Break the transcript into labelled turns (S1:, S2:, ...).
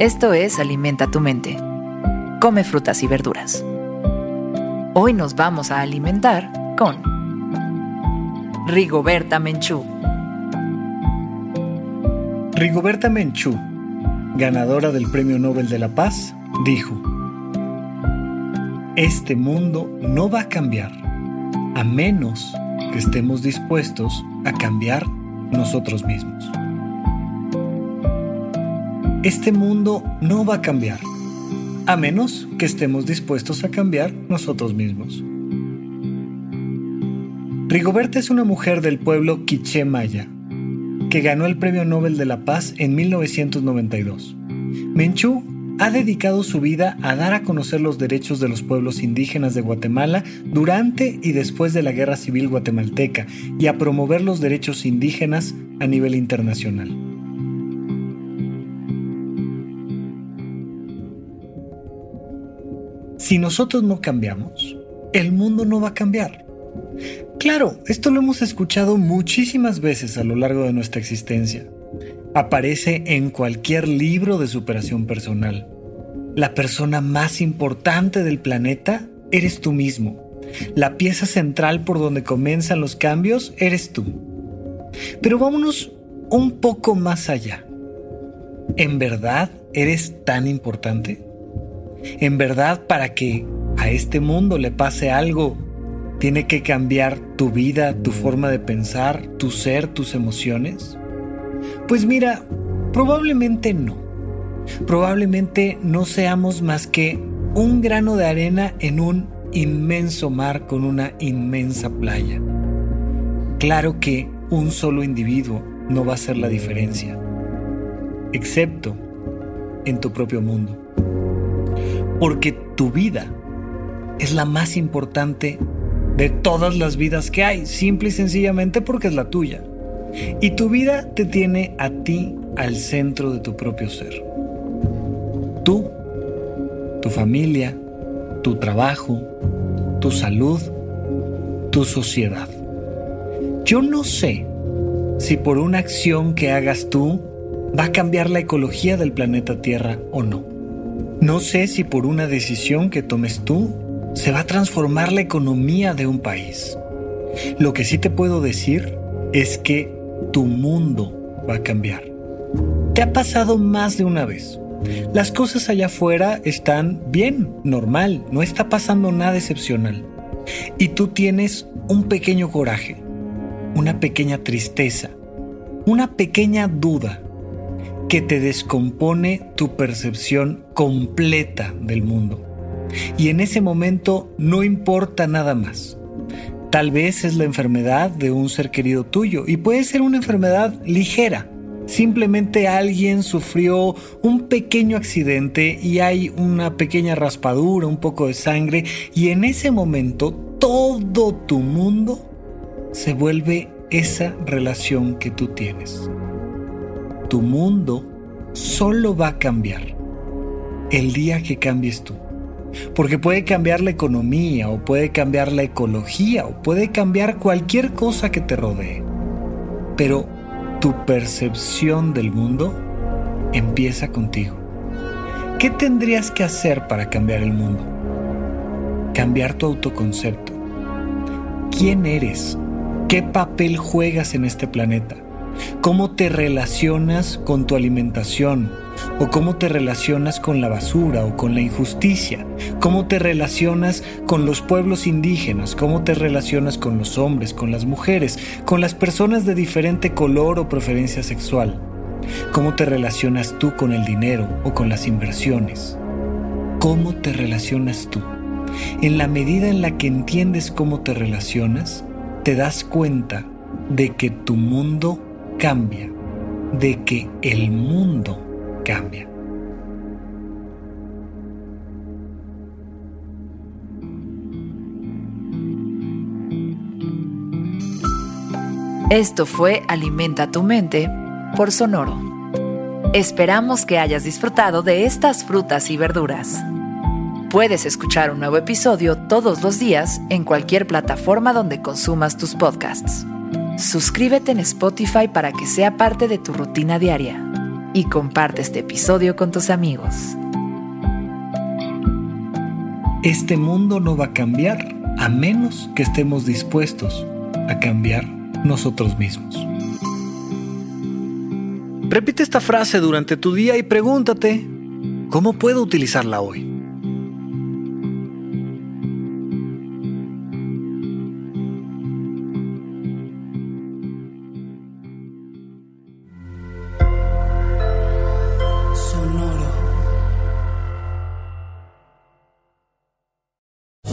S1: Esto es Alimenta tu mente. Come frutas y verduras. Hoy nos vamos a alimentar con Rigoberta Menchú.
S2: Rigoberta Menchú, ganadora del Premio Nobel de la Paz, dijo, Este mundo no va a cambiar a menos que estemos dispuestos a cambiar nosotros mismos. Este mundo no va a cambiar, a menos que estemos dispuestos a cambiar nosotros mismos. Rigoberta es una mujer del pueblo quiché maya, que ganó el Premio Nobel de la Paz en 1992. Menchú ha dedicado su vida a dar a conocer los derechos de los pueblos indígenas de Guatemala durante y después de la Guerra Civil Guatemalteca y a promover los derechos indígenas a nivel internacional. Si nosotros no cambiamos, el mundo no va a cambiar. Claro, esto lo hemos escuchado muchísimas veces a lo largo de nuestra existencia. Aparece en cualquier libro de superación personal. La persona más importante del planeta eres tú mismo. La pieza central por donde comienzan los cambios eres tú. Pero vámonos un poco más allá. ¿En verdad eres tan importante? En verdad, para que a este mundo le pase algo, tiene que cambiar tu vida, tu forma de pensar, tu ser, tus emociones. Pues mira, probablemente no. Probablemente no seamos más que un grano de arena en un inmenso mar con una inmensa playa. Claro que un solo individuo no va a hacer la diferencia, excepto en tu propio mundo porque tu vida es la más importante de todas las vidas que hay, simple y sencillamente porque es la tuya. Y tu vida te tiene a ti al centro de tu propio ser. Tú, tu familia, tu trabajo, tu salud, tu sociedad. Yo no sé si por una acción que hagas tú va a cambiar la ecología del planeta Tierra o no. No sé si por una decisión que tomes tú se va a transformar la economía de un país. Lo que sí te puedo decir es que tu mundo va a cambiar. Te ha pasado más de una vez. Las cosas allá afuera están bien, normal, no está pasando nada excepcional. Y tú tienes un pequeño coraje, una pequeña tristeza, una pequeña duda que te descompone tu percepción completa del mundo. Y en ese momento no importa nada más. Tal vez es la enfermedad de un ser querido tuyo y puede ser una enfermedad ligera. Simplemente alguien sufrió un pequeño accidente y hay una pequeña raspadura, un poco de sangre y en ese momento todo tu mundo se vuelve esa relación que tú tienes tu mundo solo va a cambiar el día que cambies tú. Porque puede cambiar la economía o puede cambiar la ecología o puede cambiar cualquier cosa que te rodee. Pero tu percepción del mundo empieza contigo. ¿Qué tendrías que hacer para cambiar el mundo? Cambiar tu autoconcepto. ¿Quién eres? ¿Qué papel juegas en este planeta? Cómo te relacionas con tu alimentación o cómo te relacionas con la basura o con la injusticia, cómo te relacionas con los pueblos indígenas, cómo te relacionas con los hombres, con las mujeres, con las personas de diferente color o preferencia sexual, cómo te relacionas tú con el dinero o con las inversiones, cómo te relacionas tú. En la medida en la que entiendes cómo te relacionas, te das cuenta de que tu mundo cambia, de que el mundo cambia.
S1: Esto fue Alimenta tu mente por Sonoro. Esperamos que hayas disfrutado de estas frutas y verduras. Puedes escuchar un nuevo episodio todos los días en cualquier plataforma donde consumas tus podcasts. Suscríbete en Spotify para que sea parte de tu rutina diaria y comparte este episodio con tus amigos.
S2: Este mundo no va a cambiar a menos que estemos dispuestos a cambiar nosotros mismos. Repite esta frase durante tu día y pregúntate, ¿cómo puedo utilizarla hoy?